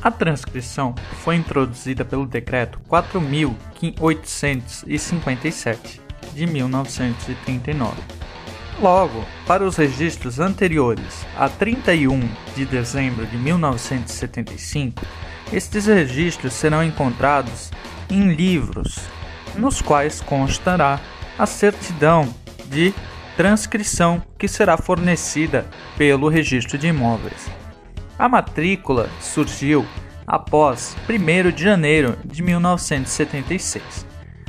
A transcrição foi introduzida pelo Decreto 4.857 de 1939. Logo, para os registros anteriores a 31 de dezembro de 1975, estes registros serão encontrados em livros, nos quais constará a certidão de transcrição que será fornecida pelo registro de imóveis. A matrícula surgiu após 1 de janeiro de 1976.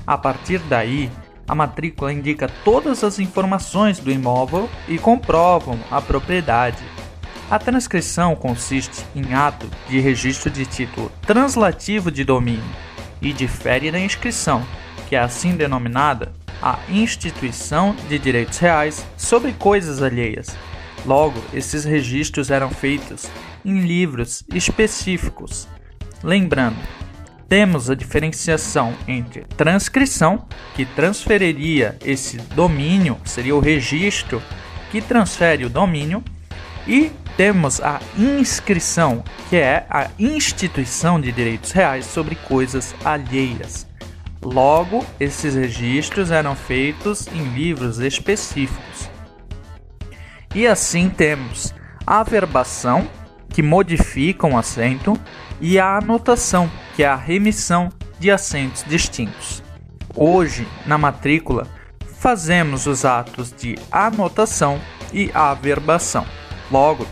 A partir daí, a matrícula indica todas as informações do imóvel e comprovam a propriedade. A transcrição consiste em ato de registro de título translativo de domínio e difere da inscrição, que é assim denominada a instituição de direitos reais sobre coisas alheias. Logo, esses registros eram feitos em livros específicos. Lembrando, temos a diferenciação entre transcrição, que transferiria esse domínio, seria o registro que transfere o domínio, e temos a inscrição, que é a instituição de direitos reais sobre coisas alheias. Logo, esses registros eram feitos em livros específicos. E assim temos a averbação, que modifica um acento, e a anotação, que é a remissão de acentos distintos. Hoje, na matrícula, fazemos os atos de anotação e averbação. Logo,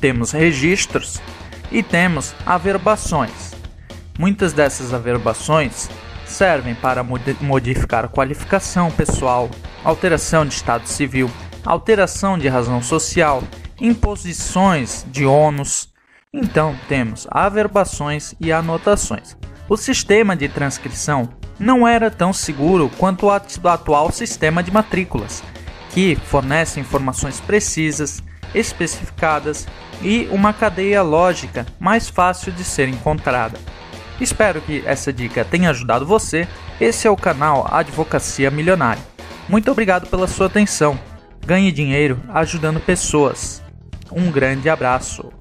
temos registros e temos averbações. Muitas dessas averbações servem para modificar qualificação pessoal, alteração de estado civil, alteração de razão social, imposições de ônus. Então, temos averbações e anotações. O sistema de transcrição não era tão seguro quanto o atual sistema de matrículas, que fornece informações precisas, especificadas e uma cadeia lógica mais fácil de ser encontrada. Espero que essa dica tenha ajudado você. Esse é o canal Advocacia Milionária. Muito obrigado pela sua atenção. Ganhe dinheiro ajudando pessoas. Um grande abraço.